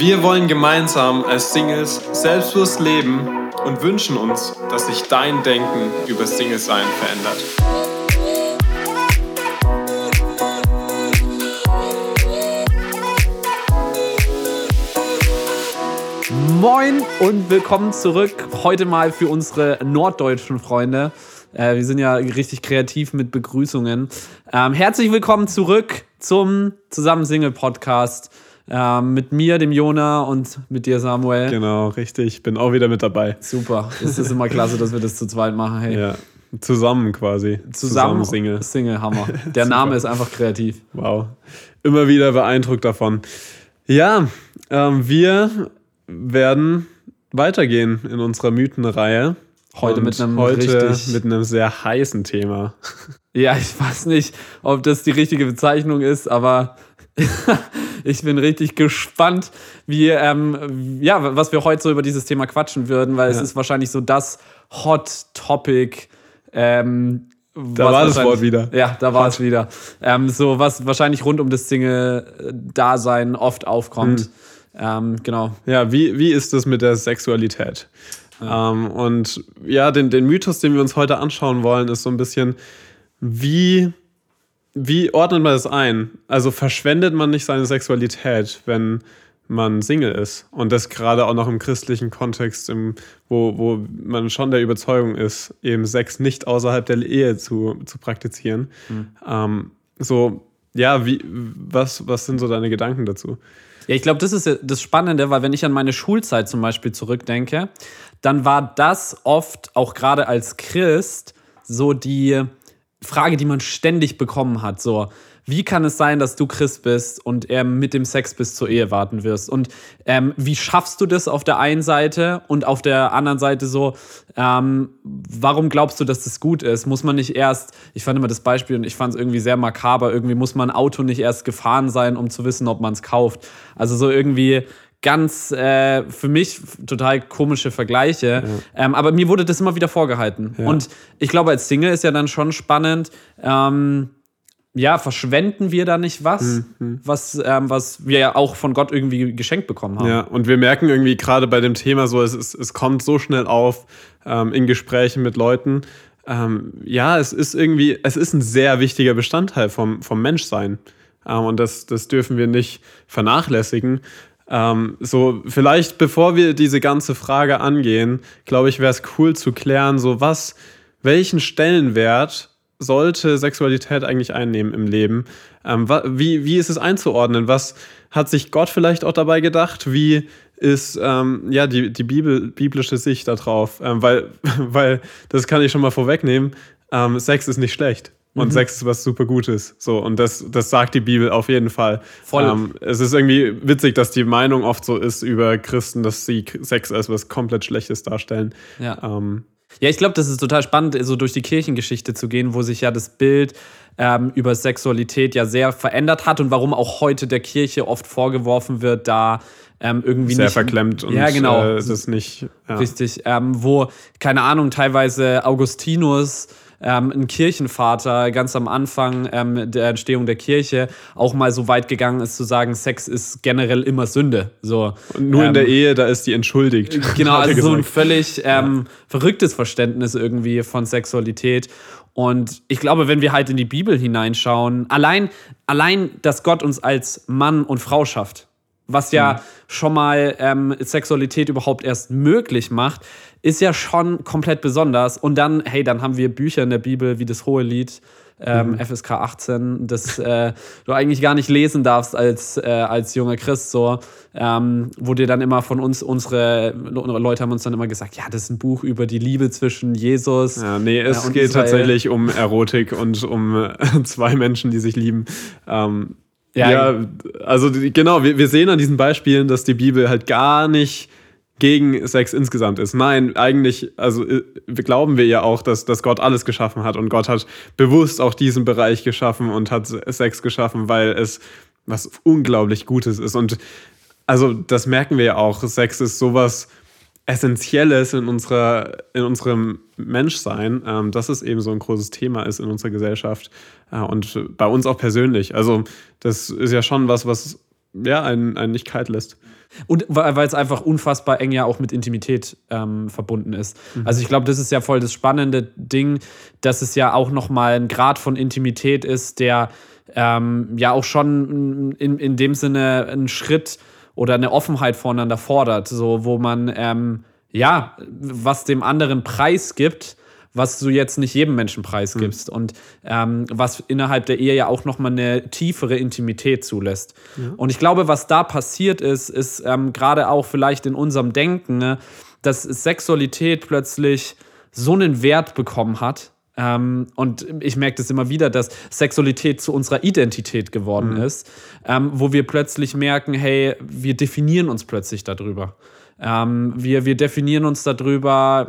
Wir wollen gemeinsam als Singles selbstbewusst leben und wünschen uns, dass sich dein Denken über Single-Sein verändert. Moin und willkommen zurück. Heute mal für unsere norddeutschen Freunde. Äh, wir sind ja richtig kreativ mit Begrüßungen. Ähm, herzlich willkommen zurück zum Zusammen Single Podcast. Ähm, mit mir, dem Jona und mit dir, Samuel. Genau, richtig. Bin auch wieder mit dabei. Super. Es ist immer klasse, dass wir das zu zweit machen. Hey. Ja, zusammen quasi. Zusammen, zusammen Single. Single, Hammer. Der Name ist einfach kreativ. Wow. Immer wieder beeindruckt davon. Ja, ähm, wir werden weitergehen in unserer Mythenreihe. Heute mit einem heute mit einem sehr heißen Thema. Ja, ich weiß nicht, ob das die richtige Bezeichnung ist, aber ich bin richtig gespannt, wie, ähm, ja, was wir heute so über dieses Thema quatschen würden, weil ja. es ist wahrscheinlich so das Hot Topic. Ähm, da war das Wort wieder. Ja, da war Hot. es wieder. Ähm, so, was wahrscheinlich rund um das Single-Dasein oft aufkommt. Mhm. Genau. Ja, wie, wie ist es mit der Sexualität? Ja. Ähm, und ja, den, den Mythos, den wir uns heute anschauen wollen, ist so ein bisschen, wie wie ordnet man das ein? Also verschwendet man nicht seine Sexualität, wenn man Single ist? Und das gerade auch noch im christlichen Kontext, im, wo, wo man schon der Überzeugung ist, eben Sex nicht außerhalb der Ehe zu, zu praktizieren. Mhm. Ähm, so, ja, wie, was, was sind so deine Gedanken dazu? Ja, ich glaube, das ist das Spannende, weil wenn ich an meine Schulzeit zum Beispiel zurückdenke, dann war das oft, auch gerade als Christ, so die Frage, die man ständig bekommen hat. So, wie kann es sein, dass du Christ bist und er mit dem Sex bis zur Ehe warten wirst? Und ähm, wie schaffst du das auf der einen Seite und auf der anderen Seite so, ähm, warum glaubst du, dass das gut ist? Muss man nicht erst, ich fand immer das Beispiel und ich fand es irgendwie sehr makaber, irgendwie muss man ein Auto nicht erst gefahren sein, um zu wissen, ob man es kauft. Also so irgendwie ganz äh, für mich total komische Vergleiche. Ja. Ähm, aber mir wurde das immer wieder vorgehalten. Ja. Und ich glaube, als Single ist ja dann schon spannend. Ähm, ja, verschwenden wir da nicht was, mhm. was, ähm, was wir ja auch von Gott irgendwie geschenkt bekommen haben. Ja, und wir merken irgendwie gerade bei dem Thema so, es, es, es kommt so schnell auf ähm, in Gesprächen mit Leuten. Ähm, ja, es ist irgendwie, es ist ein sehr wichtiger Bestandteil vom, vom Menschsein. Ähm, und das, das dürfen wir nicht vernachlässigen. Ähm, so, vielleicht bevor wir diese ganze Frage angehen, glaube ich, wäre es cool zu klären, so was, welchen Stellenwert sollte Sexualität eigentlich einnehmen im Leben? Ähm, wie, wie ist es einzuordnen? Was hat sich Gott vielleicht auch dabei gedacht? Wie ist ähm, ja die, die Bibel, biblische Sicht darauf? Ähm, weil, weil, das kann ich schon mal vorwegnehmen, ähm, Sex ist nicht schlecht. Und mhm. Sex ist was super Gutes. So, und das, das sagt die Bibel auf jeden Fall. Voll. Ähm, es ist irgendwie witzig, dass die Meinung oft so ist über Christen, dass sie Sex als was komplett Schlechtes darstellen. Ja. Ähm, ja, ich glaube, das ist total spannend, so durch die Kirchengeschichte zu gehen, wo sich ja das Bild ähm, über Sexualität ja sehr verändert hat und warum auch heute der Kirche oft vorgeworfen wird, da ähm, irgendwie sehr nicht, verklemmt und ja, genau, äh, das nicht ja. richtig, ähm, wo keine Ahnung teilweise Augustinus ähm, ein Kirchenvater ganz am Anfang ähm, der Entstehung der Kirche auch mal so weit gegangen ist zu sagen, Sex ist generell immer Sünde. So, Und nur ähm, in der ähm, Ehe, da ist die entschuldigt. Genau, also so ein völlig ähm, ja. verrücktes Verständnis irgendwie von Sexualität. Und ich glaube, wenn wir halt in die Bibel hineinschauen, allein, allein, dass Gott uns als Mann und Frau schafft, was ja mhm. schon mal ähm, Sexualität überhaupt erst möglich macht, ist ja schon komplett besonders. Und dann, hey, dann haben wir Bücher in der Bibel wie das Hohe Lied, ähm, mhm. FSK 18, das äh, du eigentlich gar nicht lesen darfst als, äh, als junger Christ, so, ähm, wo dir dann immer von uns, unsere Leute haben uns dann immer gesagt, ja, das ist ein Buch über die Liebe zwischen Jesus. Ja, nee, es äh, geht Israel. tatsächlich um Erotik und um zwei Menschen, die sich lieben. Ähm, ja, ja, also genau, wir, wir sehen an diesen Beispielen, dass die Bibel halt gar nicht gegen Sex insgesamt ist. Nein, eigentlich, also äh, glauben wir ja auch, dass, dass Gott alles geschaffen hat und Gott hat bewusst auch diesen Bereich geschaffen und hat Sex geschaffen, weil es was unglaublich Gutes ist. Und also das merken wir ja auch. Sex ist sowas Essentielles in, unserer, in unserem Menschsein, ähm, dass es eben so ein großes Thema ist in unserer Gesellschaft äh, und bei uns auch persönlich. Also das ist ja schon was, was ja einen, einen nicht kalt lässt. Und weil es einfach unfassbar eng ja auch mit Intimität ähm, verbunden ist. Mhm. Also ich glaube, das ist ja voll das spannende Ding, dass es ja auch nochmal ein Grad von Intimität ist, der ähm, ja auch schon in, in dem Sinne einen Schritt oder eine Offenheit voneinander fordert, so wo man ähm, ja was dem anderen Preis gibt, was du jetzt nicht jedem Menschen preisgibst mhm. und ähm, was innerhalb der Ehe ja auch nochmal eine tiefere Intimität zulässt. Ja. Und ich glaube, was da passiert ist, ist ähm, gerade auch vielleicht in unserem Denken, ne, dass Sexualität plötzlich so einen Wert bekommen hat, ähm, und ich merke das immer wieder, dass Sexualität zu unserer Identität geworden mhm. ist, ähm, wo wir plötzlich merken, hey, wir definieren uns plötzlich darüber. Ähm, wir, wir definieren uns darüber,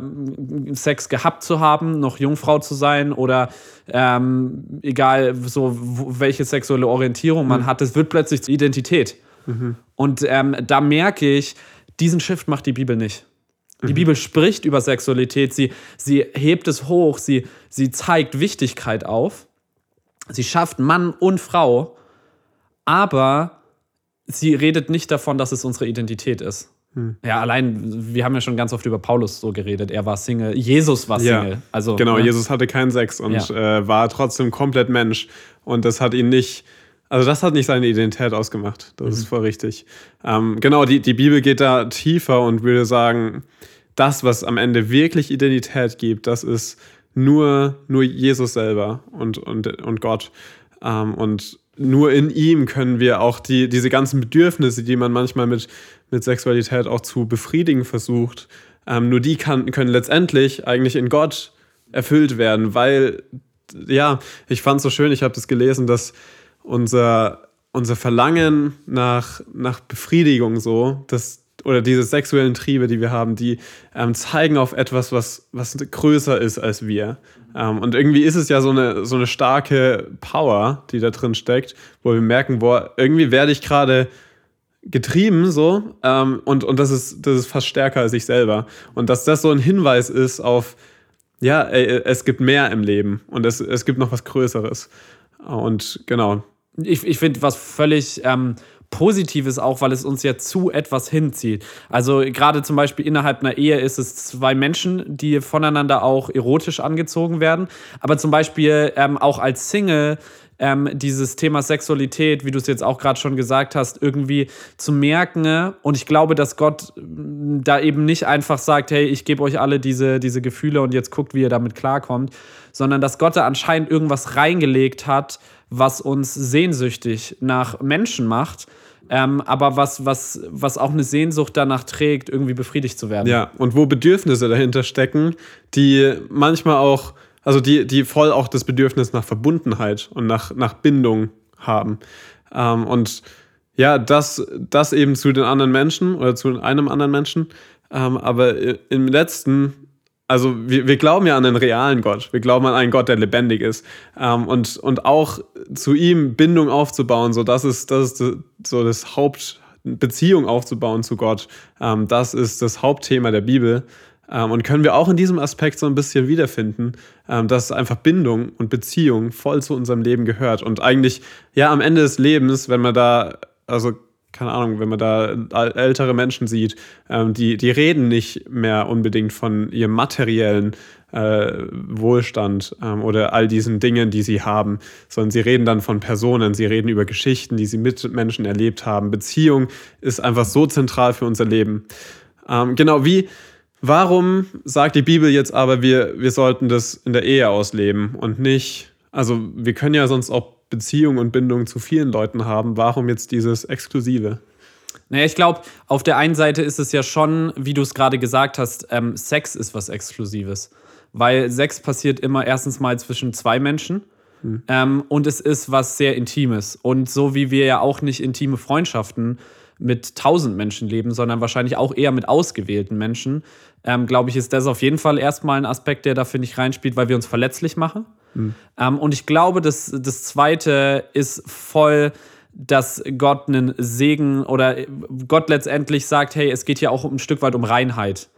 Sex gehabt zu haben, noch Jungfrau zu sein oder ähm, egal, so welche sexuelle Orientierung man mhm. hat, es wird plötzlich zur Identität. Mhm. Und ähm, da merke ich, diesen Shift macht die Bibel nicht. Die mhm. Bibel spricht über Sexualität, sie, sie hebt es hoch, sie, sie zeigt Wichtigkeit auf, sie schafft Mann und Frau, aber sie redet nicht davon, dass es unsere Identität ist. Hm. Ja, allein, wir haben ja schon ganz oft über Paulus so geredet. Er war Single, Jesus war Single. Ja, also, genau, ne? Jesus hatte keinen Sex und ja. äh, war trotzdem komplett Mensch. Und das hat ihn nicht, also das hat nicht seine Identität ausgemacht. Das mhm. ist voll richtig. Ähm, genau, die, die Bibel geht da tiefer und würde sagen, das, was am Ende wirklich Identität gibt, das ist nur, nur Jesus selber und, und, und Gott. Ähm, und nur in ihm können wir auch die, diese ganzen Bedürfnisse, die man manchmal mit, mit Sexualität auch zu befriedigen versucht, ähm, nur die kann, können letztendlich eigentlich in Gott erfüllt werden, weil, ja, ich fand es so schön, ich habe das gelesen, dass unser, unser Verlangen nach, nach Befriedigung so, dass oder diese sexuellen Triebe, die wir haben, die ähm, zeigen auf etwas, was, was größer ist als wir. Ähm, und irgendwie ist es ja so eine, so eine starke Power, die da drin steckt, wo wir merken, boah, irgendwie werde ich gerade getrieben so ähm, und, und das, ist, das ist fast stärker als ich selber. Und dass das so ein Hinweis ist auf, ja, ey, es gibt mehr im Leben und es, es gibt noch was Größeres. Und genau. Ich, ich finde, was völlig ähm, Positives auch, weil es uns ja zu etwas hinzieht. Also gerade zum Beispiel innerhalb einer Ehe ist es zwei Menschen, die voneinander auch erotisch angezogen werden. Aber zum Beispiel ähm, auch als Single ähm, dieses Thema Sexualität, wie du es jetzt auch gerade schon gesagt hast, irgendwie zu merken. Und ich glaube, dass Gott mm, da eben nicht einfach sagt, hey, ich gebe euch alle diese, diese Gefühle und jetzt guckt, wie ihr damit klarkommt, sondern dass Gott da anscheinend irgendwas reingelegt hat, was uns sehnsüchtig nach Menschen macht ähm, aber was, was, was auch eine Sehnsucht danach trägt, irgendwie befriedigt zu werden. Ja, und wo Bedürfnisse dahinter stecken, die manchmal auch, also die, die voll auch das Bedürfnis nach Verbundenheit und nach, nach Bindung haben. Ähm, und ja, das, das eben zu den anderen Menschen oder zu einem anderen Menschen. Ähm, aber im letzten also wir, wir glauben ja an einen realen Gott. Wir glauben an einen Gott, der lebendig ist. Ähm, und, und auch zu ihm Bindung aufzubauen, so das ist, das ist so das Haupt, Beziehung aufzubauen zu Gott. Ähm, das ist das Hauptthema der Bibel. Ähm, und können wir auch in diesem Aspekt so ein bisschen wiederfinden, ähm, dass einfach Bindung und Beziehung voll zu unserem Leben gehört. Und eigentlich, ja, am Ende des Lebens, wenn man da, also keine Ahnung, wenn man da ältere Menschen sieht, ähm, die, die reden nicht mehr unbedingt von ihrem materiellen äh, Wohlstand ähm, oder all diesen Dingen, die sie haben, sondern sie reden dann von Personen, sie reden über Geschichten, die sie mit Menschen erlebt haben. Beziehung ist einfach so zentral für unser Leben. Ähm, genau wie, warum sagt die Bibel jetzt aber, wir, wir sollten das in der Ehe ausleben und nicht, also wir können ja sonst auch Beziehung und Bindung zu vielen Leuten haben, warum jetzt dieses Exklusive? Naja, ich glaube, auf der einen Seite ist es ja schon, wie du es gerade gesagt hast, ähm, Sex ist was Exklusives. Weil Sex passiert immer erstens mal zwischen zwei Menschen hm. ähm, und es ist was sehr Intimes. Und so wie wir ja auch nicht intime Freundschaften mit tausend Menschen leben, sondern wahrscheinlich auch eher mit ausgewählten Menschen, ähm, glaube ich, ist das auf jeden Fall erstmal ein Aspekt, der da, finde ich, reinspielt, weil wir uns verletzlich machen. Mhm. Ähm, und ich glaube, das, das Zweite ist voll, dass Gott einen Segen oder Gott letztendlich sagt, hey, es geht hier auch ein Stück weit um Reinheit.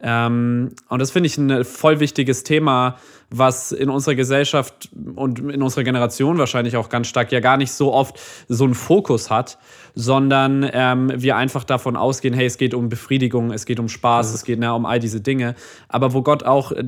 Ähm, und das finde ich ein voll wichtiges Thema, was in unserer Gesellschaft und in unserer Generation wahrscheinlich auch ganz stark ja gar nicht so oft so einen Fokus hat, sondern ähm, wir einfach davon ausgehen, hey, es geht um Befriedigung, es geht um Spaß, mhm. es geht ja, um all diese Dinge. Aber wo Gott auch, äh,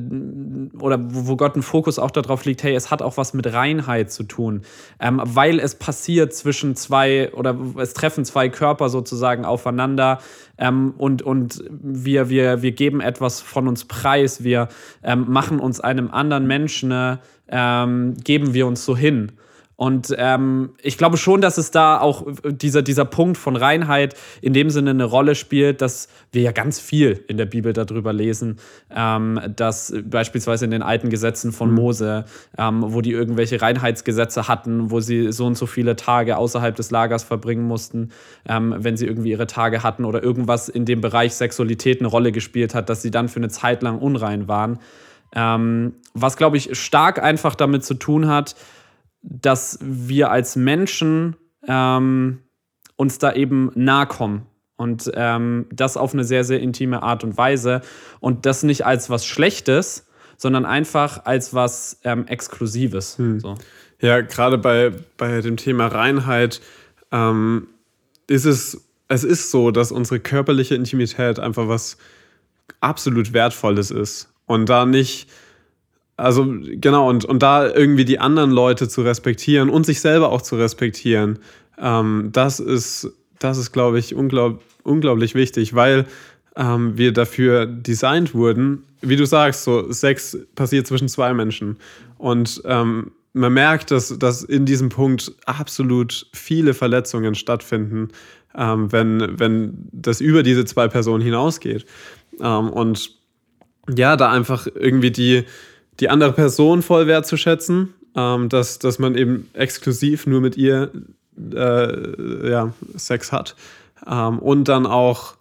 oder wo Gott ein Fokus auch darauf liegt, hey, es hat auch was mit Reinheit zu tun, ähm, weil es passiert zwischen zwei, oder es treffen zwei Körper sozusagen aufeinander ähm, und, und wir, wir, wir geben etwas von uns preis, wir ähm, machen uns einem anderen Menschen, äh, geben wir uns so hin. Und ähm, ich glaube schon, dass es da auch dieser, dieser Punkt von Reinheit in dem Sinne eine Rolle spielt, dass wir ja ganz viel in der Bibel darüber lesen, ähm, dass beispielsweise in den alten Gesetzen von mhm. Mose, ähm, wo die irgendwelche Reinheitsgesetze hatten, wo sie so und so viele Tage außerhalb des Lagers verbringen mussten, ähm, wenn sie irgendwie ihre Tage hatten oder irgendwas in dem Bereich Sexualität eine Rolle gespielt hat, dass sie dann für eine Zeit lang unrein waren. Ähm, was, glaube ich, stark einfach damit zu tun hat, dass wir als Menschen ähm, uns da eben nahe kommen. Und ähm, das auf eine sehr, sehr intime Art und Weise. Und das nicht als was Schlechtes, sondern einfach als was ähm, Exklusives. Hm. So. Ja, gerade bei, bei dem Thema Reinheit ähm, ist es, es ist so, dass unsere körperliche Intimität einfach was absolut Wertvolles ist. Und da nicht also genau, und, und da irgendwie die anderen Leute zu respektieren und sich selber auch zu respektieren, ähm, das ist, das ist, glaube ich, unglaub, unglaublich wichtig, weil ähm, wir dafür designt wurden. Wie du sagst, so Sex passiert zwischen zwei Menschen. Und ähm, man merkt, dass, dass in diesem Punkt absolut viele Verletzungen stattfinden, ähm, wenn, wenn das über diese zwei Personen hinausgeht. Ähm, und ja, da einfach irgendwie die, die andere Person voll wertzuschätzen, ähm, dass, dass man eben exklusiv nur mit ihr äh, ja, Sex hat. Ähm, und dann auch,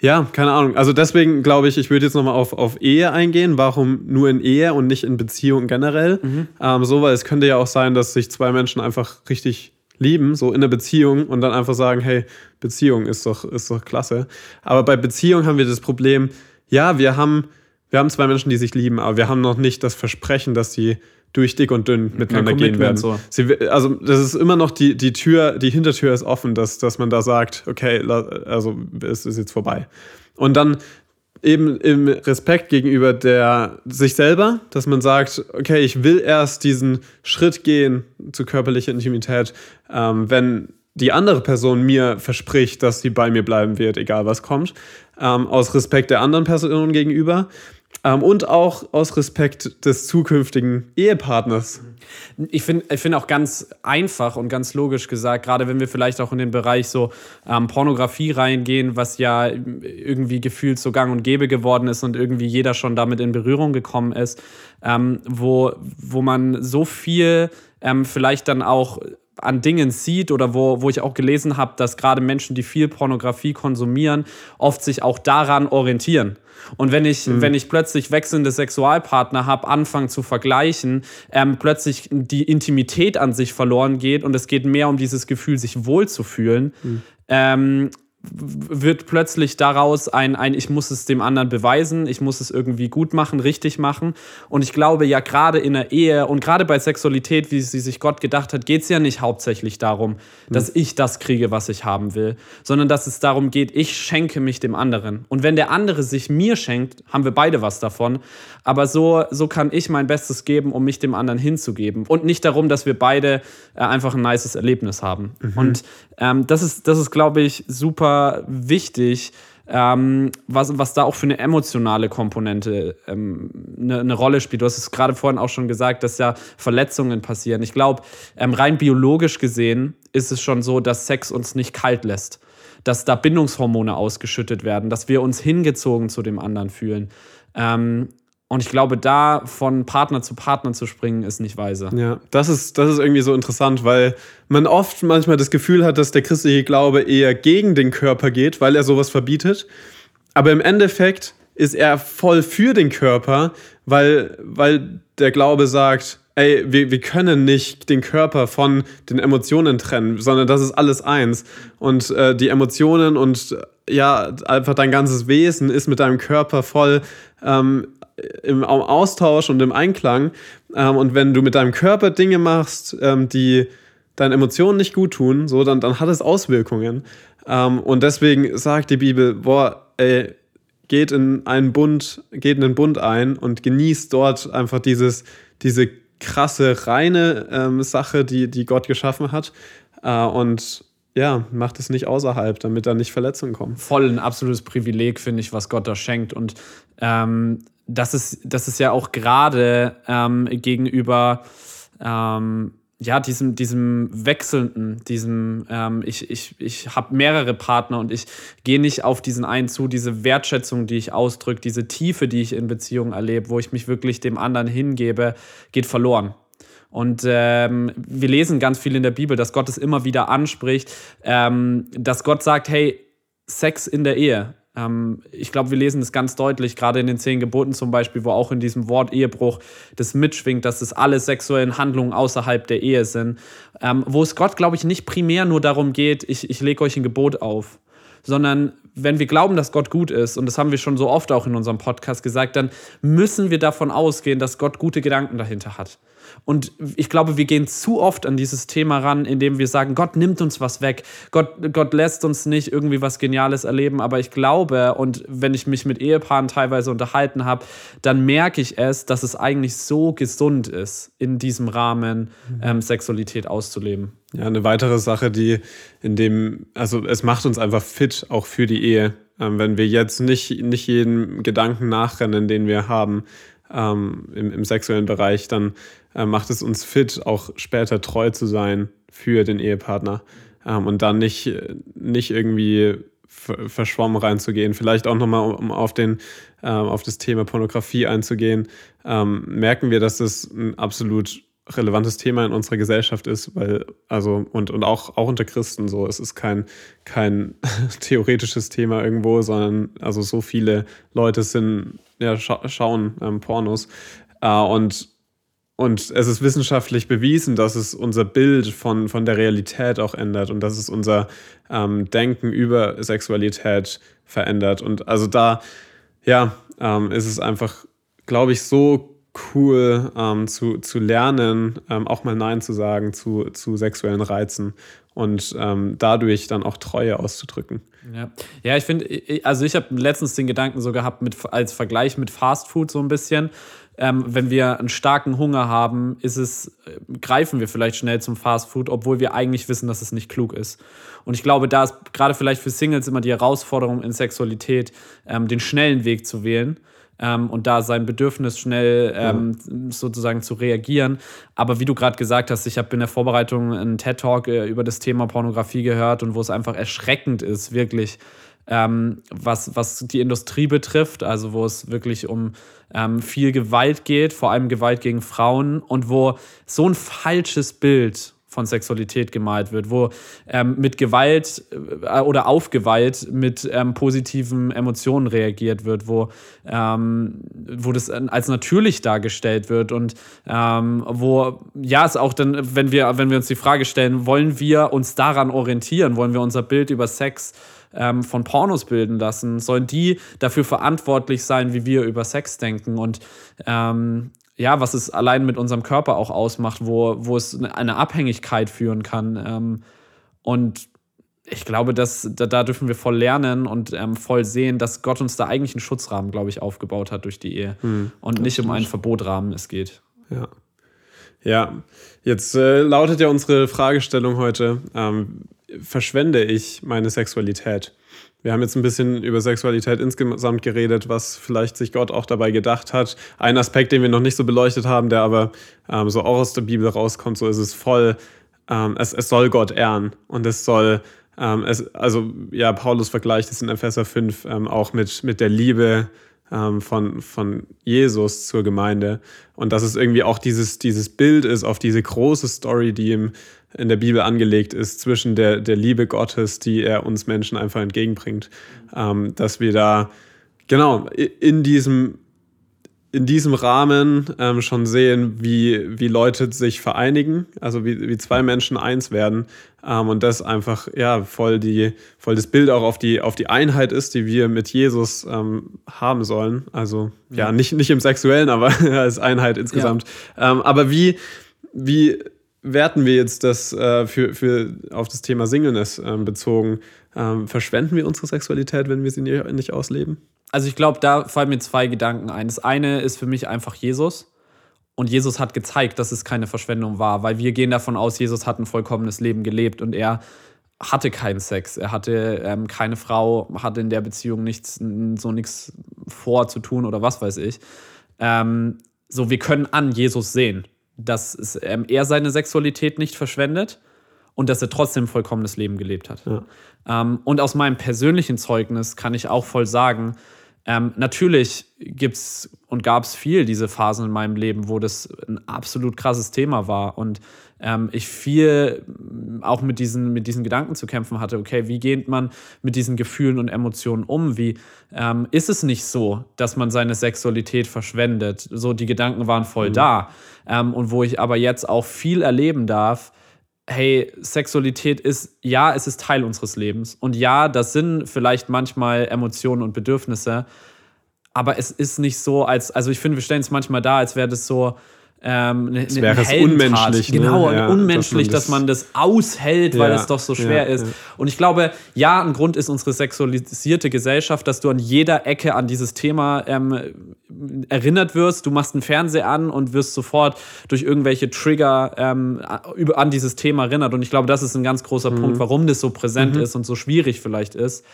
ja, keine Ahnung. Also deswegen glaube ich, ich würde jetzt nochmal auf, auf Ehe eingehen. Warum nur in Ehe und nicht in Beziehung generell? Mhm. Ähm, so, weil es könnte ja auch sein, dass sich zwei Menschen einfach richtig lieben, so in der Beziehung und dann einfach sagen, hey, Beziehung ist doch, ist doch klasse. Aber bei Beziehung haben wir das Problem, ja, wir haben wir haben zwei Menschen, die sich lieben, aber wir haben noch nicht das Versprechen, dass sie durch dick und dünn miteinander gehen werden. So. Sie, also das ist immer noch die, die Tür, die Hintertür ist offen, dass, dass man da sagt, okay, also es ist jetzt vorbei. Und dann eben im Respekt gegenüber der sich selber, dass man sagt, okay, ich will erst diesen Schritt gehen zu körperlicher Intimität, ähm, wenn die andere Person mir verspricht, dass sie bei mir bleiben wird, egal was kommt, ähm, aus Respekt der anderen Person gegenüber. Ähm, und auch aus Respekt des zukünftigen Ehepartners. Ich finde ich find auch ganz einfach und ganz logisch gesagt, gerade wenn wir vielleicht auch in den Bereich so ähm, Pornografie reingehen, was ja irgendwie gefühlt so gang und gäbe geworden ist und irgendwie jeder schon damit in Berührung gekommen ist, ähm, wo, wo man so viel ähm, vielleicht dann auch an Dingen sieht oder wo, wo ich auch gelesen habe, dass gerade Menschen, die viel Pornografie konsumieren, oft sich auch daran orientieren. Und wenn ich, mhm. wenn ich plötzlich wechselnde Sexualpartner habe, anfange zu vergleichen, ähm, plötzlich die Intimität an sich verloren geht und es geht mehr um dieses Gefühl, sich wohlzufühlen, mhm. ähm, wird plötzlich daraus ein, ein, ich muss es dem anderen beweisen, ich muss es irgendwie gut machen, richtig machen. Und ich glaube ja, gerade in der Ehe und gerade bei Sexualität, wie sie sich Gott gedacht hat, geht es ja nicht hauptsächlich darum, mhm. dass ich das kriege, was ich haben will, sondern dass es darum geht, ich schenke mich dem anderen. Und wenn der andere sich mir schenkt, haben wir beide was davon. Aber so, so kann ich mein Bestes geben, um mich dem anderen hinzugeben. Und nicht darum, dass wir beide äh, einfach ein nices Erlebnis haben. Mhm. Und ähm, das ist, das ist glaube ich, super wichtig, ähm, was, was da auch für eine emotionale Komponente ähm, eine, eine, Rolle spielt. Du hast es gerade vorhin auch schon gesagt, dass ja Verletzungen passieren. Ich glaube, ähm, rein biologisch gesehen ist es schon so, dass Sex uns nicht kalt lässt, dass da Bindungshormone ausgeschüttet werden, dass wir uns hingezogen zu dem anderen fühlen. Und ich glaube, da von Partner zu Partner zu springen, ist nicht weise. Ja, das ist, das ist irgendwie so interessant, weil man oft manchmal das Gefühl hat, dass der christliche Glaube eher gegen den Körper geht, weil er sowas verbietet. Aber im Endeffekt ist er voll für den Körper, weil, weil der Glaube sagt, ey, wir, wir können nicht den Körper von den Emotionen trennen, sondern das ist alles eins. Und äh, die Emotionen und ja, einfach dein ganzes Wesen ist mit deinem Körper voll ähm, im Austausch und im Einklang. Ähm, und wenn du mit deinem Körper Dinge machst, ähm, die deinen Emotionen nicht gut tun, so, dann, dann hat es Auswirkungen. Ähm, und deswegen sagt die Bibel, boah, ey, geht in einen Bund, geht in den Bund ein und genießt dort einfach dieses, diese krasse, reine ähm, Sache, die, die Gott geschaffen hat. Äh, und ja, macht es nicht außerhalb, damit da nicht Verletzungen kommen. Voll ein absolutes Privileg, finde ich, was Gott da schenkt. Und ähm, das, ist, das ist ja auch gerade ähm, gegenüber ähm, ja, diesem, diesem wechselnden, diesem, ähm, ich, ich, ich habe mehrere Partner und ich gehe nicht auf diesen einen zu, diese Wertschätzung, die ich ausdrücke, diese Tiefe, die ich in Beziehungen erlebe, wo ich mich wirklich dem anderen hingebe, geht verloren. Und ähm, wir lesen ganz viel in der Bibel, dass Gott es immer wieder anspricht, ähm, dass Gott sagt, hey, Sex in der Ehe, ähm, ich glaube, wir lesen das ganz deutlich, gerade in den zehn Geboten zum Beispiel, wo auch in diesem Wort Ehebruch das mitschwingt, dass es alle sexuellen Handlungen außerhalb der Ehe sind. Ähm, wo es Gott, glaube ich, nicht primär nur darum geht, ich, ich lege euch ein Gebot auf, sondern wenn wir glauben, dass Gott gut ist, und das haben wir schon so oft auch in unserem Podcast gesagt, dann müssen wir davon ausgehen, dass Gott gute Gedanken dahinter hat. Und ich glaube, wir gehen zu oft an dieses Thema ran, indem wir sagen, Gott nimmt uns was weg. Gott, Gott lässt uns nicht irgendwie was Geniales erleben. Aber ich glaube, und wenn ich mich mit Ehepaaren teilweise unterhalten habe, dann merke ich es, dass es eigentlich so gesund ist, in diesem Rahmen mhm. ähm, Sexualität auszuleben. Ja, eine weitere Sache, die in dem, also es macht uns einfach fit, auch für die Ehe. Ähm, wenn wir jetzt nicht, nicht jeden Gedanken nachrennen, den wir haben ähm, im, im sexuellen Bereich, dann äh, macht es uns fit, auch später treu zu sein für den Ehepartner ähm, und dann nicht, nicht irgendwie verschwommen reinzugehen. Vielleicht auch nochmal, um auf, den, äh, auf das Thema Pornografie einzugehen, ähm, merken wir, dass das ein absolut relevantes Thema in unserer Gesellschaft ist, weil, also, und, und auch, auch unter Christen so, es ist kein, kein theoretisches Thema irgendwo, sondern also so viele Leute sind, ja, scha schauen ähm, Pornos. Äh, und und es ist wissenschaftlich bewiesen, dass es unser Bild von, von der Realität auch ändert und dass es unser ähm, Denken über Sexualität verändert. Und also da, ja, ähm, ist es einfach, glaube ich, so cool ähm, zu, zu lernen, ähm, auch mal Nein zu sagen zu, zu sexuellen Reizen und ähm, dadurch dann auch Treue auszudrücken. Ja, ja ich finde, also ich habe letztens den Gedanken so gehabt, mit, als Vergleich mit Fast Food so ein bisschen ähm, wenn wir einen starken Hunger haben, ist es, äh, greifen wir vielleicht schnell zum Fastfood, obwohl wir eigentlich wissen, dass es nicht klug ist. Und ich glaube, da ist gerade vielleicht für Singles immer die Herausforderung in Sexualität, ähm, den schnellen Weg zu wählen. Ähm, und da sein Bedürfnis schnell ähm, ja. sozusagen zu reagieren. Aber wie du gerade gesagt hast, ich habe in der Vorbereitung einen TED-Talk äh, über das Thema Pornografie gehört und wo es einfach erschreckend ist, wirklich, ähm, was, was die Industrie betrifft, also wo es wirklich um ähm, viel Gewalt geht, vor allem Gewalt gegen Frauen und wo so ein falsches Bild von Sexualität gemalt wird, wo ähm, mit Gewalt äh, oder auf Gewalt mit ähm, positiven Emotionen reagiert wird, wo, ähm, wo das als natürlich dargestellt wird und ähm, wo, ja, es auch dann, wenn wir, wenn wir uns die Frage stellen, wollen wir uns daran orientieren, wollen wir unser Bild über Sex ähm, von Pornos bilden lassen? Sollen die dafür verantwortlich sein, wie wir über Sex denken? Und ähm, ja, was es allein mit unserem Körper auch ausmacht, wo, wo es eine Abhängigkeit führen kann. Ähm, und ich glaube, dass, da, da, dürfen wir voll lernen und ähm, voll sehen, dass Gott uns da eigentlich einen Schutzrahmen, glaube ich, aufgebaut hat durch die Ehe. Hm, und nicht um einen Verbotrahmen es geht. Ja. Ja, jetzt äh, lautet ja unsere Fragestellung heute, ähm, verschwende ich meine Sexualität? Wir haben jetzt ein bisschen über Sexualität insgesamt geredet, was vielleicht sich Gott auch dabei gedacht hat. Ein Aspekt, den wir noch nicht so beleuchtet haben, der aber ähm, so auch aus der Bibel rauskommt, so ist es voll, ähm, es, es soll Gott ehren und es soll, ähm, es, also ja, Paulus vergleicht es in Epheser 5 ähm, auch mit, mit der Liebe ähm, von, von Jesus zur Gemeinde und dass es irgendwie auch dieses, dieses Bild ist auf diese große Story, die im in der Bibel angelegt ist zwischen der, der Liebe Gottes, die er uns Menschen einfach entgegenbringt. Ähm, dass wir da, genau, in diesem, in diesem Rahmen ähm, schon sehen, wie, wie Leute sich vereinigen, also wie, wie zwei Menschen eins werden. Ähm, und das einfach ja voll, die, voll das Bild auch auf die, auf die Einheit ist, die wir mit Jesus ähm, haben sollen. Also ja, ja, nicht, nicht im Sexuellen, aber als Einheit insgesamt. Ja. Ähm, aber wie, wie werten wir jetzt das äh, für, für auf das Thema Singleness äh, bezogen? Ähm, verschwenden wir unsere Sexualität, wenn wir sie nicht ausleben? Also ich glaube, da fallen mir zwei Gedanken ein. Das eine ist für mich einfach Jesus. Und Jesus hat gezeigt, dass es keine Verschwendung war, weil wir gehen davon aus, Jesus hat ein vollkommenes Leben gelebt und er hatte keinen Sex, er hatte ähm, keine Frau, hatte in der Beziehung nichts, so nichts vorzutun oder was weiß ich. Ähm, so, wir können an Jesus sehen, dass es, ähm, er seine Sexualität nicht verschwendet und dass er trotzdem ein vollkommenes Leben gelebt hat. Ja. Ähm, und aus meinem persönlichen Zeugnis kann ich auch voll sagen, ähm, natürlich gibt es und gab es viel diese Phasen in meinem Leben, wo das ein absolut krasses Thema war und ähm, ich viel auch mit diesen, mit diesen Gedanken zu kämpfen hatte, okay, wie geht man mit diesen Gefühlen und Emotionen um? Wie ähm, ist es nicht so, dass man seine Sexualität verschwendet? So, die Gedanken waren voll mhm. da. Ähm, und wo ich aber jetzt auch viel erleben darf, hey, Sexualität ist, ja, es ist Teil unseres Lebens. Und ja, das sind vielleicht manchmal Emotionen und Bedürfnisse. Aber es ist nicht so, als, also ich finde, wir stellen es manchmal da, als wäre das so, ähm, eine, es wäre es unmenschlich. Ne? Genau, ja, unmenschlich, dass man das, dass man das aushält, ja, weil es doch so schwer ja, ist. Und ich glaube, ja, ein Grund ist unsere sexualisierte Gesellschaft, dass du an jeder Ecke an dieses Thema ähm, erinnert wirst. Du machst einen Fernseher an und wirst sofort durch irgendwelche Trigger ähm, an dieses Thema erinnert. Und ich glaube, das ist ein ganz großer mhm. Punkt, warum das so präsent mhm. ist und so schwierig vielleicht ist.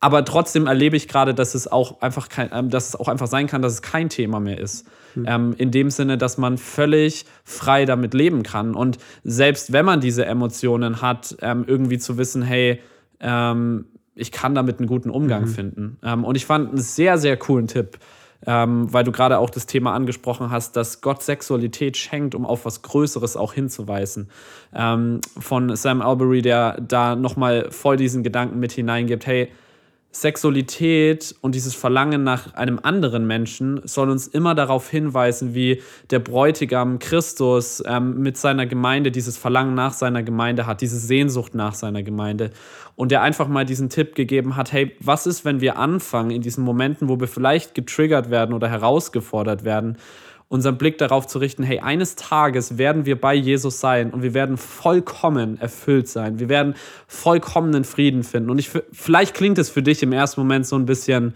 Aber trotzdem erlebe ich gerade, dass es auch einfach kein, ähm, dass es auch einfach sein kann, dass es kein Thema mehr ist. Mhm. Ähm, in dem Sinne, dass man völlig frei damit leben kann. Und selbst wenn man diese Emotionen hat, ähm, irgendwie zu wissen, hey, ähm, ich kann damit einen guten Umgang mhm. finden. Ähm, und ich fand einen sehr, sehr coolen Tipp. Ähm, weil du gerade auch das Thema angesprochen hast, dass Gott Sexualität schenkt, um auf was Größeres auch hinzuweisen. Ähm, von Sam Albury, der da nochmal voll diesen Gedanken mit hineingibt, hey, Sexualität und dieses Verlangen nach einem anderen Menschen soll uns immer darauf hinweisen, wie der Bräutigam Christus ähm, mit seiner Gemeinde dieses Verlangen nach seiner Gemeinde hat, diese Sehnsucht nach seiner Gemeinde. Und der einfach mal diesen Tipp gegeben hat, hey, was ist, wenn wir anfangen in diesen Momenten, wo wir vielleicht getriggert werden oder herausgefordert werden, unseren Blick darauf zu richten, hey, eines Tages werden wir bei Jesus sein und wir werden vollkommen erfüllt sein. Wir werden vollkommenen Frieden finden. Und ich, vielleicht klingt es für dich im ersten Moment so ein bisschen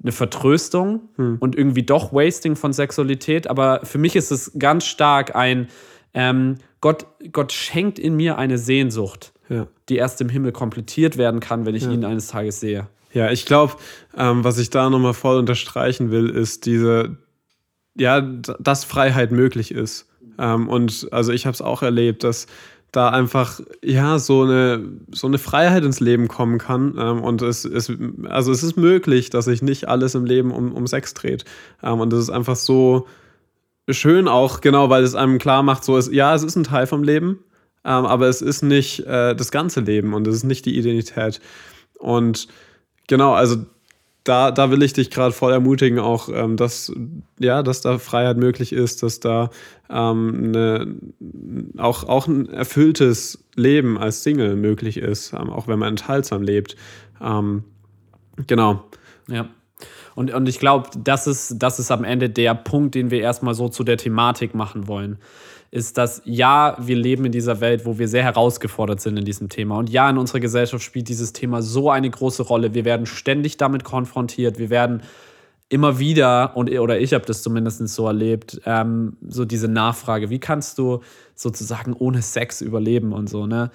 eine Vertröstung hm. und irgendwie doch Wasting von Sexualität, aber für mich ist es ganz stark ein, ähm, Gott, Gott schenkt in mir eine Sehnsucht, ja. die erst im Himmel komplettiert werden kann, wenn ich ja. ihn eines Tages sehe. Ja, ich glaube, ähm, was ich da nochmal voll unterstreichen will, ist diese, ja, dass Freiheit möglich ist. Ähm, und also ich habe es auch erlebt, dass da einfach ja so eine so eine Freiheit ins Leben kommen kann. Ähm, und es ist also es ist möglich, dass sich nicht alles im Leben um, um Sex dreht. Ähm, und das ist einfach so schön auch genau, weil es einem klar macht, so ist ja es ist ein Teil vom Leben, ähm, aber es ist nicht äh, das ganze Leben und es ist nicht die Identität. Und genau also da, da will ich dich gerade voll ermutigen, auch, ähm, dass, ja, dass da Freiheit möglich ist, dass da ähm, eine, auch, auch ein erfülltes Leben als Single möglich ist, ähm, auch wenn man enthaltsam lebt. Ähm, genau. Ja. Und, und ich glaube, das ist, das ist am Ende der Punkt, den wir erstmal so zu der Thematik machen wollen ist, dass ja, wir leben in dieser Welt, wo wir sehr herausgefordert sind in diesem Thema. Und ja, in unserer Gesellschaft spielt dieses Thema so eine große Rolle. Wir werden ständig damit konfrontiert. Wir werden immer wieder, und, oder ich habe das zumindest so erlebt, ähm, so diese Nachfrage, wie kannst du sozusagen ohne Sex überleben und so, ne?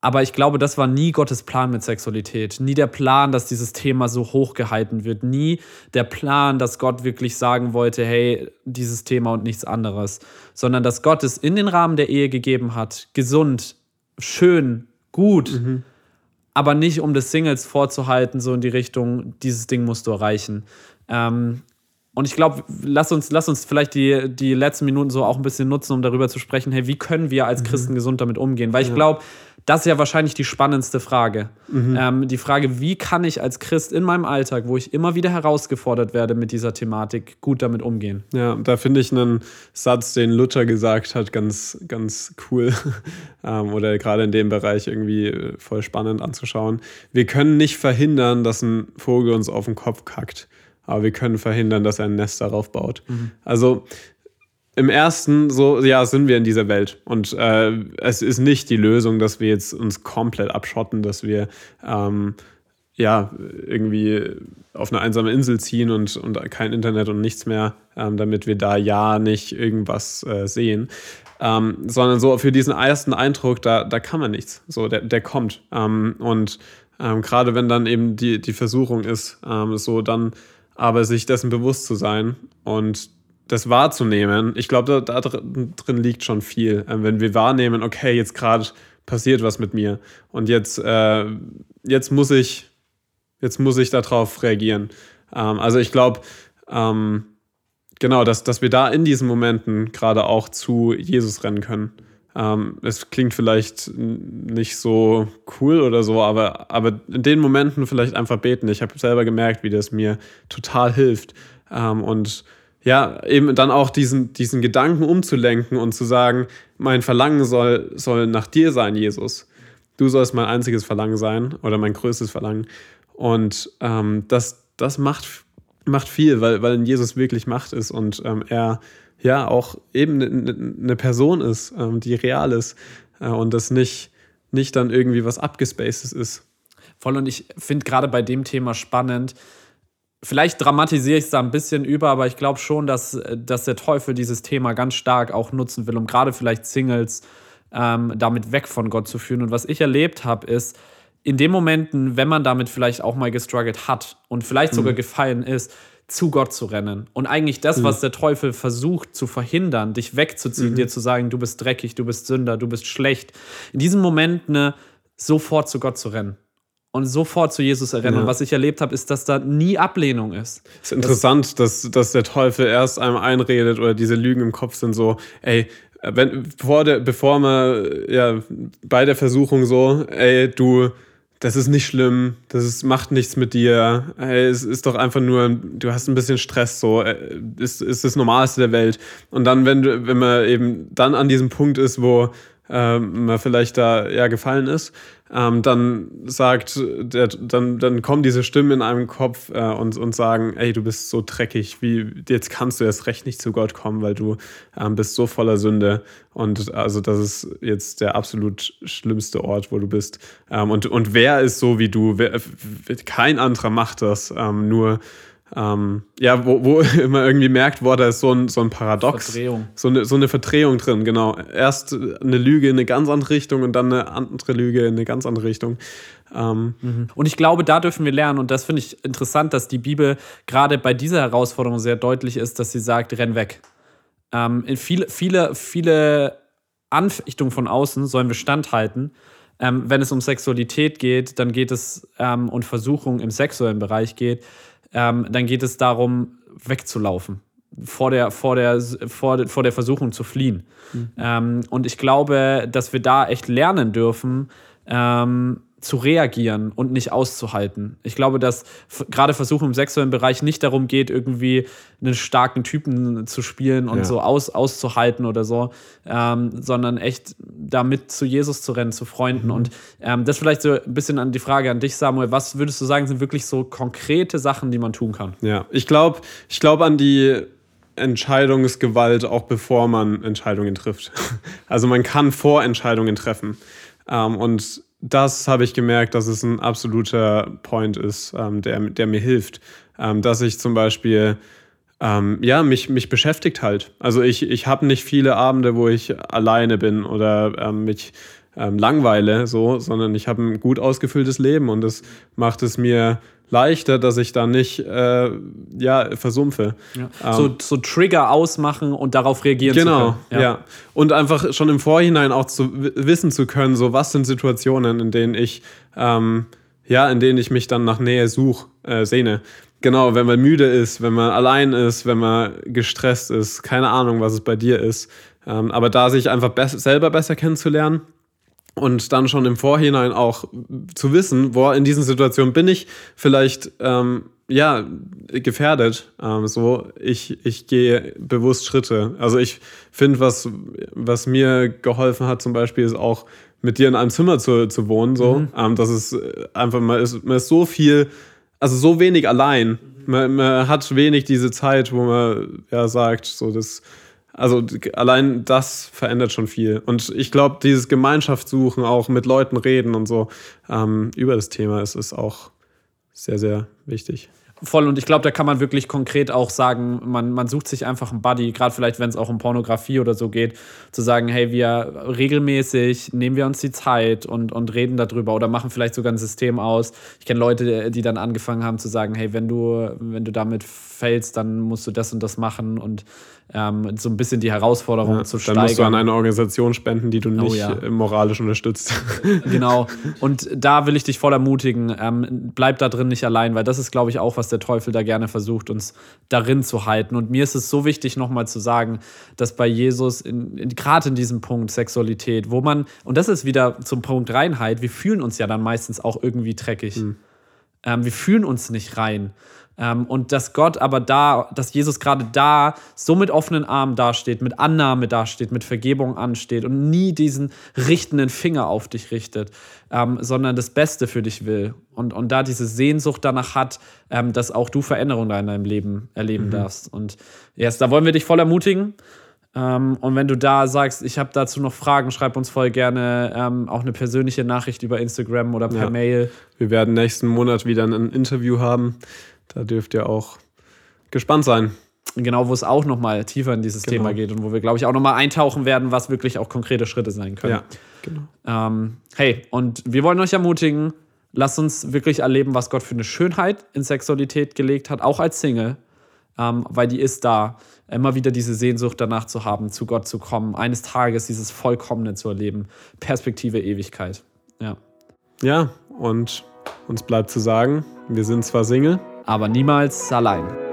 Aber ich glaube, das war nie Gottes Plan mit Sexualität. Nie der Plan, dass dieses Thema so hochgehalten wird. Nie der Plan, dass Gott wirklich sagen wollte, hey, dieses Thema und nichts anderes. Sondern dass Gott es in den Rahmen der Ehe gegeben hat. Gesund, schön, gut. Mhm. Aber nicht, um des Singles vorzuhalten, so in die Richtung, dieses Ding musst du erreichen. Ähm, Und ich glaube, lass uns, lass uns vielleicht die, die letzten Minuten so auch ein bisschen nutzen, um darüber zu sprechen, hey, wie können wir als Christen gesund damit umgehen? Weil ich glaube, das ist ja wahrscheinlich die spannendste Frage. Ähm, die Frage, wie kann ich als Christ in meinem Alltag, wo ich immer wieder herausgefordert werde mit dieser Thematik, gut damit umgehen? Ja, da finde ich einen Satz, den Luther gesagt hat, ganz, ganz cool. ähm, oder gerade in dem Bereich irgendwie äh, voll spannend anzuschauen. Wir können nicht verhindern, dass ein Vogel uns auf den Kopf kackt, aber wir können verhindern, dass er ein Nest darauf baut. Also im ersten, so, ja, sind wir in dieser Welt. Und äh, es ist nicht die Lösung, dass wir jetzt uns komplett abschotten, dass wir ähm, ja irgendwie auf eine einsame Insel ziehen und, und kein Internet und nichts mehr, ähm, damit wir da ja nicht irgendwas äh, sehen. Ähm, sondern so für diesen ersten Eindruck, da, da kann man nichts. So, der, der kommt. Ähm, und ähm, gerade wenn dann eben die, die Versuchung ist, ähm, so dann aber sich dessen bewusst zu sein und das wahrzunehmen, ich glaube, da, da drin liegt schon viel. Ähm, wenn wir wahrnehmen, okay, jetzt gerade passiert was mit mir und jetzt, äh, jetzt muss ich, jetzt muss ich darauf reagieren. Ähm, also ich glaube, ähm, genau, dass, dass wir da in diesen Momenten gerade auch zu Jesus rennen können. Ähm, es klingt vielleicht nicht so cool oder so, aber, aber in den Momenten vielleicht einfach beten. Ich habe selber gemerkt, wie das mir total hilft. Ähm, und ja, eben dann auch diesen, diesen Gedanken umzulenken und zu sagen, mein Verlangen soll, soll nach dir sein, Jesus. Du sollst mein einziges Verlangen sein oder mein größtes Verlangen. Und ähm, das, das macht, macht viel, weil, weil in Jesus wirklich Macht ist und ähm, er ja auch eben eine ne Person ist, ähm, die real ist äh, und das nicht, nicht dann irgendwie was abgespacedes ist. Voll und ich finde gerade bei dem Thema spannend, Vielleicht dramatisiere ich es da ein bisschen über, aber ich glaube schon, dass, dass der Teufel dieses Thema ganz stark auch nutzen will, um gerade vielleicht Singles ähm, damit weg von Gott zu führen. Und was ich erlebt habe, ist, in den Momenten, wenn man damit vielleicht auch mal gestruggelt hat und vielleicht sogar mhm. gefallen ist, zu Gott zu rennen. Und eigentlich das, mhm. was der Teufel versucht zu verhindern, dich wegzuziehen, mhm. dir zu sagen, du bist dreckig, du bist Sünder, du bist schlecht, in diesem Moment ne, sofort zu Gott zu rennen und sofort zu Jesus erinnern. Ja. Und was ich erlebt habe, ist, dass da nie Ablehnung ist. Es ist interessant, das dass, dass der Teufel erst einem einredet oder diese Lügen im Kopf sind so, ey, wenn, vor der, bevor man ja bei der Versuchung so, ey, du, das ist nicht schlimm, das ist, macht nichts mit dir, es ist doch einfach nur, du hast ein bisschen Stress, so, ist, ist das Normalste der Welt. Und dann, wenn, du, wenn man eben dann an diesem Punkt ist, wo ähm, man vielleicht da ja gefallen ist, ähm, dann sagt, der, dann, dann kommen diese Stimmen in einem Kopf äh, und, und sagen, ey, du bist so dreckig, wie jetzt kannst du erst recht nicht zu Gott kommen, weil du ähm, bist so voller Sünde. Und also das ist jetzt der absolut schlimmste Ort, wo du bist. Ähm, und, und wer ist so wie du? Wer, kein anderer macht das, ähm, nur ähm, ja, wo, wo immer irgendwie merkt, boah, da ist so ein, so ein Paradox. Verdrehung. So eine, so eine Verdrehung drin, genau. Erst eine Lüge in eine ganz andere Richtung und dann eine andere Lüge in eine ganz andere Richtung. Ähm, mhm. Und ich glaube, da dürfen wir lernen, und das finde ich interessant, dass die Bibel gerade bei dieser Herausforderung sehr deutlich ist, dass sie sagt, renn weg. Ähm, in viele, viele, viele Anfechtungen von außen sollen wir standhalten. Ähm, wenn es um Sexualität geht, dann geht es ähm, und Versuchung im sexuellen Bereich geht, ähm, dann geht es darum, wegzulaufen, vor der, vor der, vor, vor der Versuchung zu fliehen. Mhm. Ähm, und ich glaube, dass wir da echt lernen dürfen, ähm, zu reagieren und nicht auszuhalten. Ich glaube, dass gerade Versuche im sexuellen Bereich nicht darum geht, irgendwie einen starken Typen zu spielen und ja. so aus, auszuhalten oder so, ähm, sondern echt damit zu Jesus zu rennen, zu Freunden. Mhm. Und ähm, das vielleicht so ein bisschen an die Frage an dich, Samuel. Was würdest du sagen, sind wirklich so konkrete Sachen, die man tun kann? Ja, ich glaube ich glaub an die Entscheidungsgewalt, auch bevor man Entscheidungen trifft. Also man kann Vorentscheidungen treffen. Ähm, und das habe ich gemerkt, dass es ein absoluter Point ist, ähm, der, der mir hilft. Ähm, dass ich zum Beispiel, ähm, ja, mich, mich beschäftigt halt. Also ich, ich habe nicht viele Abende, wo ich alleine bin oder ähm, mich ähm, langweile, so, sondern ich habe ein gut ausgefülltes Leben und das macht es mir leichter, dass ich da nicht äh, ja, versumpfe. Ja. Ähm, so, so Trigger ausmachen und darauf reagieren genau, zu können. Genau, ja. ja. Und einfach schon im Vorhinein auch zu wissen zu können, so was sind Situationen, in denen ich ähm, ja, in denen ich mich dann nach Nähe suche, äh, sehne. Genau, wenn man müde ist, wenn man allein ist, wenn man gestresst ist, keine Ahnung, was es bei dir ist. Ähm, aber da sich einfach be selber besser kennenzulernen und dann schon im Vorhinein auch zu wissen, wo in diesen Situationen bin ich vielleicht ähm, ja gefährdet. Ähm, so, ich, ich gehe bewusst Schritte. Also ich finde, was, was mir geholfen hat, zum Beispiel, ist auch mit dir in einem Zimmer zu, zu wohnen. So, mhm. ähm, das ist einfach, man ist, man ist so viel also so wenig allein. Man, man, hat wenig diese Zeit, wo man ja sagt, so das, also allein das verändert schon viel. Und ich glaube, dieses Gemeinschaftssuchen, auch mit Leuten reden und so ähm, über das Thema ist, ist auch sehr, sehr wichtig. Voll, und ich glaube, da kann man wirklich konkret auch sagen, man, man sucht sich einfach einen Buddy, gerade vielleicht, wenn es auch um Pornografie oder so geht, zu sagen, hey, wir regelmäßig nehmen wir uns die Zeit und, und reden darüber oder machen vielleicht sogar ein System aus. Ich kenne Leute, die dann angefangen haben zu sagen, hey, wenn du, wenn du damit fällst, dann musst du das und das machen und ähm, so ein bisschen die Herausforderung ja, zu steigern. Dann musst du an eine Organisation spenden, die du oh nicht ja. moralisch unterstützt. Genau. Und da will ich dich voll ermutigen, ähm, bleib da drin nicht allein, weil das ist, glaube ich, auch, was der Teufel da gerne versucht, uns darin zu halten. Und mir ist es so wichtig, nochmal zu sagen, dass bei Jesus, gerade in diesem Punkt Sexualität, wo man, und das ist wieder zum Punkt Reinheit, wir fühlen uns ja dann meistens auch irgendwie dreckig. Mhm. Ähm, wir fühlen uns nicht rein. Ähm, und dass Gott aber da, dass Jesus gerade da so mit offenen Armen dasteht, mit Annahme dasteht, mit Vergebung ansteht und nie diesen richtenden Finger auf dich richtet, ähm, sondern das Beste für dich will. Und, und da diese Sehnsucht danach hat, ähm, dass auch du Veränderungen in deinem Leben erleben mhm. darfst. Und yes, da wollen wir dich voll ermutigen. Ähm, und wenn du da sagst, ich habe dazu noch Fragen, schreib uns voll gerne ähm, auch eine persönliche Nachricht über Instagram oder per ja. Mail. Wir werden nächsten Monat wieder ein Interview haben da dürft ihr auch gespannt sein. Genau, wo es auch nochmal tiefer in dieses genau. Thema geht und wo wir, glaube ich, auch nochmal eintauchen werden, was wirklich auch konkrete Schritte sein können. Ja, genau. Ähm, hey, und wir wollen euch ermutigen, lasst uns wirklich erleben, was Gott für eine Schönheit in Sexualität gelegt hat, auch als Single, ähm, weil die ist da. Immer wieder diese Sehnsucht danach zu haben, zu Gott zu kommen, eines Tages dieses Vollkommene zu erleben. Perspektive Ewigkeit. Ja. Ja, und uns bleibt zu sagen, wir sind zwar Single, aber niemals allein.